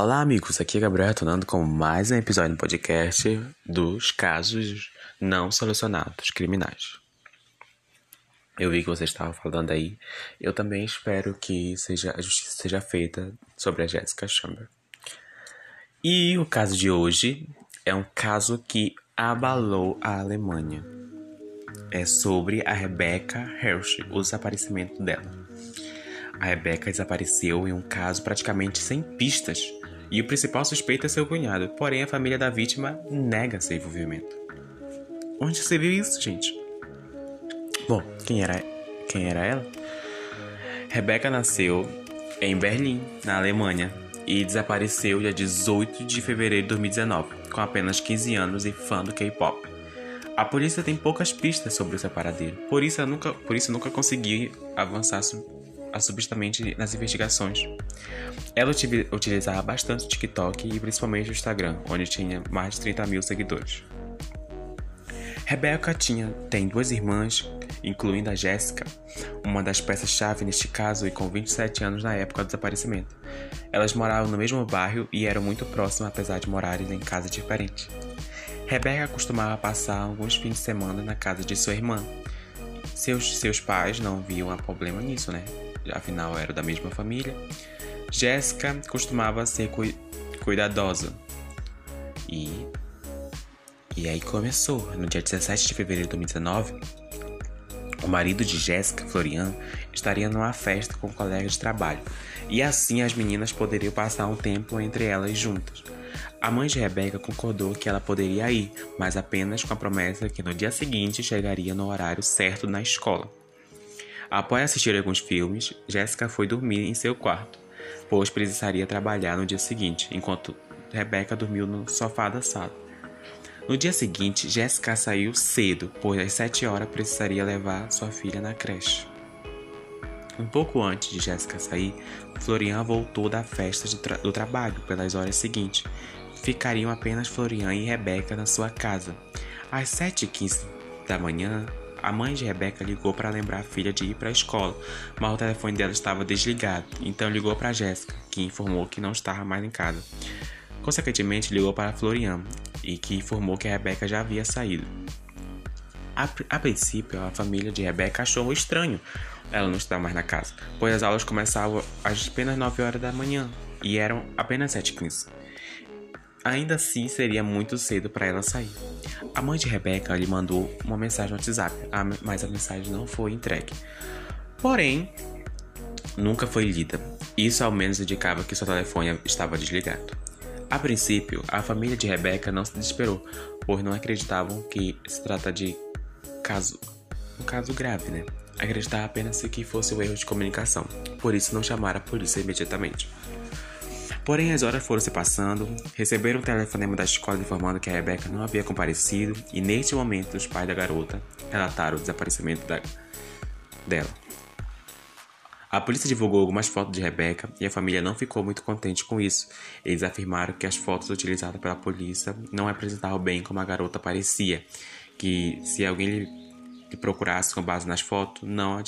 Olá, amigos. Aqui é Gabriel retornando com mais um episódio do podcast dos casos não solucionados criminais. Eu vi que você estava falando aí. Eu também espero que seja, a justiça seja feita sobre a Jessica Chamber. E o caso de hoje é um caso que abalou a Alemanha. É sobre a Rebecca Hershey, o desaparecimento dela. A Rebecca desapareceu em um caso praticamente sem pistas e o principal suspeito é seu cunhado, porém a família da vítima nega seu envolvimento. Onde você viu isso, gente? Bom, quem era, quem era ela? Rebecca nasceu em Berlim, na Alemanha, e desapareceu dia 18 de fevereiro de 2019, com apenas 15 anos e fã do K-pop. A polícia tem poucas pistas sobre o seu paradeiro, por isso nunca, por isso nunca consegui avançar subitamente nas investigações. Ela utilizava bastante o TikTok e principalmente o Instagram, onde tinha mais de 30 mil seguidores. Rebecca tinha, tem duas irmãs, incluindo a Jéssica, uma das peças-chave neste caso e com 27 anos na época do desaparecimento. Elas moravam no mesmo bairro e eram muito próximas apesar de morarem em casas diferentes. Rebecca costumava passar alguns fins de semana na casa de sua irmã. Seus, seus pais não viam problema nisso, né? Afinal era da mesma família. Jéssica costumava ser cu cuidadosa. E. E aí começou. No dia 17 de fevereiro de 2019, o marido de Jéssica, Florian, estaria numa festa com um colegas de trabalho. E assim as meninas poderiam passar um tempo entre elas juntas. A mãe de Rebeca concordou que ela poderia ir, mas apenas com a promessa que no dia seguinte chegaria no horário certo na escola. Após assistir alguns filmes, Jéssica foi dormir em seu quarto, pois precisaria trabalhar no dia seguinte, enquanto Rebecca dormiu no sofá da sala. No dia seguinte, Jéssica saiu cedo, pois às 7 horas precisaria levar sua filha na creche. Um pouco antes de Jéssica sair, Florian voltou da festa tra do trabalho pelas horas seguintes. Ficariam apenas Florian e Rebeca na sua casa. Às 7h15 da manhã, a mãe de Rebeca ligou para lembrar a filha de ir para a escola, mas o telefone dela estava desligado, então ligou para Jéssica, que informou que não estava mais em casa. Consequentemente, ligou para Florian, e que informou que a Rebeca já havia saído. A, a princípio, a família de Rebeca achou estranho ela não estar mais na casa, pois as aulas começavam às apenas 9 horas da manhã e eram apenas 7h15. Ainda assim, seria muito cedo para ela sair. A mãe de Rebeca lhe mandou uma mensagem no WhatsApp, mas a mensagem não foi entregue. Porém, nunca foi lida. Isso ao menos indicava que seu telefone estava desligado. A princípio, a família de Rebeca não se desesperou, pois não acreditavam que se trata de caso, um caso grave, né? Acreditava apenas que fosse um erro de comunicação, por isso não chamaram a polícia imediatamente. Porém, as horas foram se passando, receberam um telefonema da escola informando que a Rebeca não havia comparecido e, neste momento, os pais da garota relataram o desaparecimento da... dela. A polícia divulgou algumas fotos de Rebeca e a família não ficou muito contente com isso. Eles afirmaram que as fotos utilizadas pela polícia não representavam bem como a garota parecia, que se alguém lhe procurasse com base nas fotos, não a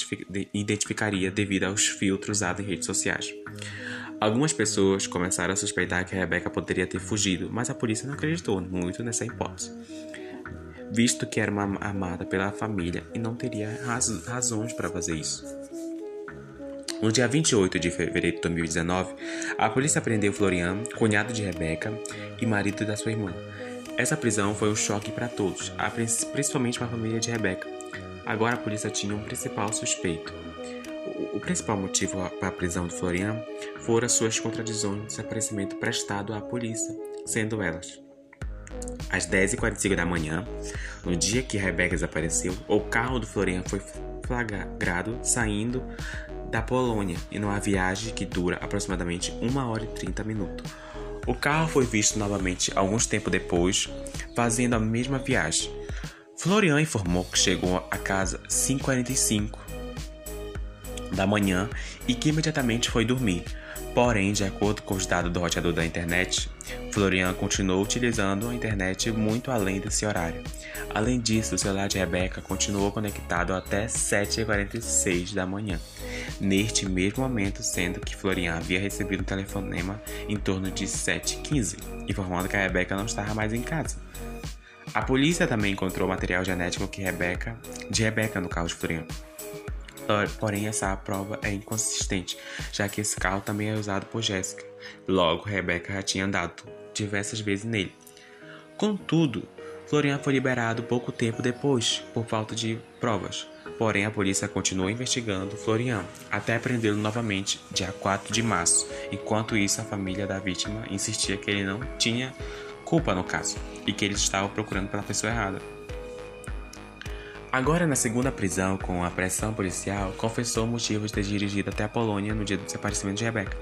identificaria devido aos filtros usados em redes sociais. Algumas pessoas começaram a suspeitar que Rebecca poderia ter fugido, mas a polícia não acreditou muito nessa hipótese, visto que era uma amada pela família e não teria raz razões para fazer isso. No dia 28 de fevereiro de 2019, a polícia prendeu Florian, cunhado de Rebecca e marido da sua irmã. Essa prisão foi um choque para todos, principalmente para a família de Rebecca. Agora a polícia tinha um principal suspeito, o principal motivo para a prisão de Florian foram suas contradições de desaparecimento prestado à polícia, sendo elas às 10h45 da manhã, no dia que Rebecca desapareceu, o carro do Florian foi flagrado saindo da Polônia em uma viagem que dura aproximadamente 1 hora e 30 minutos. O carro foi visto novamente alguns tempo depois, fazendo a mesma viagem. Florian informou que chegou a casa 5h45 da manhã e que imediatamente foi dormir. Porém, de acordo com os dados do roteador da internet, Florian continuou utilizando a internet muito além desse horário. Além disso, o celular de Rebecca continuou conectado até 7h46 da manhã. neste mesmo momento, sendo que Florian havia recebido um telefonema em torno de 7h15, informando que a Rebeca não estava mais em casa. A polícia também encontrou material genético que Rebeca, de Rebeca no carro de Florian. Porém, essa prova é inconsistente, já que esse carro também é usado por Jéssica. Logo, Rebeca já tinha andado diversas vezes nele. Contudo, Florian foi liberado pouco tempo depois, por falta de provas. Porém, a polícia continuou investigando Florian até prendê-lo novamente, dia 4 de março. Enquanto isso, a família da vítima insistia que ele não tinha culpa no caso e que eles estavam procurando pela pessoa errada. Agora, na segunda prisão, com a pressão policial, confessou o motivo de ter dirigido até a Polônia no dia do desaparecimento de Rebecca.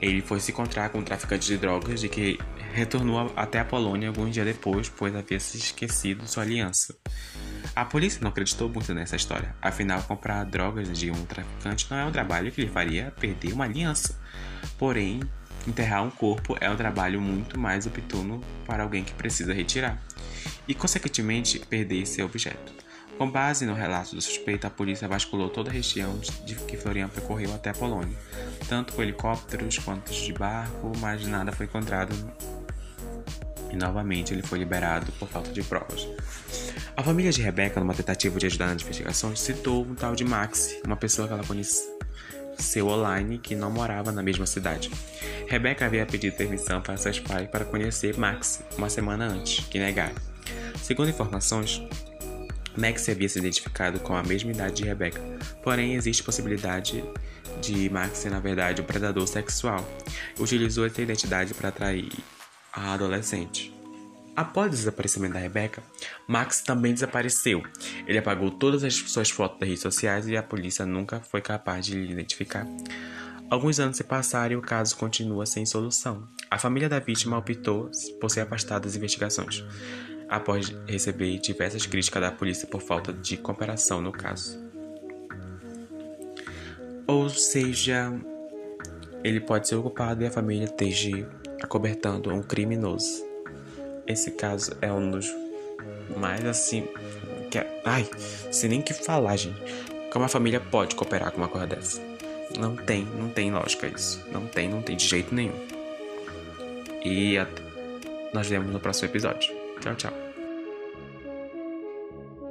Ele foi se encontrar com um traficante de drogas de que retornou até a Polônia alguns dias depois, pois havia se esquecido sua aliança. A polícia não acreditou muito nessa história, afinal, comprar drogas de um traficante não é um trabalho que lhe faria perder uma aliança. Porém, Enterrar um corpo é um trabalho muito mais oportuno para alguém que precisa retirar, e consequentemente perder esse objeto. Com base no relato do suspeito, a polícia vasculou toda a região de que Florian percorreu até a Polônia, tanto com helicópteros quanto de barco, mas nada foi encontrado e novamente ele foi liberado por falta de provas. A família de Rebecca, numa tentativa de ajudar nas investigações, citou um tal de Max, uma pessoa que ela conheceu online que não morava na mesma cidade. Rebecca havia pedido permissão para seus pais para conhecer Max uma semana antes, que negaram. Segundo informações, Max havia se identificado com a mesma idade de Rebecca, porém existe possibilidade de Max ser na verdade um predador sexual. Utilizou essa identidade para atrair a adolescente. Após o desaparecimento da Rebecca, Max também desapareceu. Ele apagou todas as suas fotos das redes sociais e a polícia nunca foi capaz de lhe identificar. Alguns anos se passaram e o caso continua sem solução. A família da vítima optou por se afastar das investigações, após receber diversas críticas da polícia por falta de cooperação no caso. Ou seja, ele pode ser ocupado e a família esteja acobertando um criminoso. Esse caso é um dos mais assim. Que é, ai, sem nem que falar, gente. Como a família pode cooperar com uma coisa dessa? Não tem, não tem lógica isso. Não tem, não tem de jeito nenhum. E nós vemos no próximo episódio. Tchau, tchau.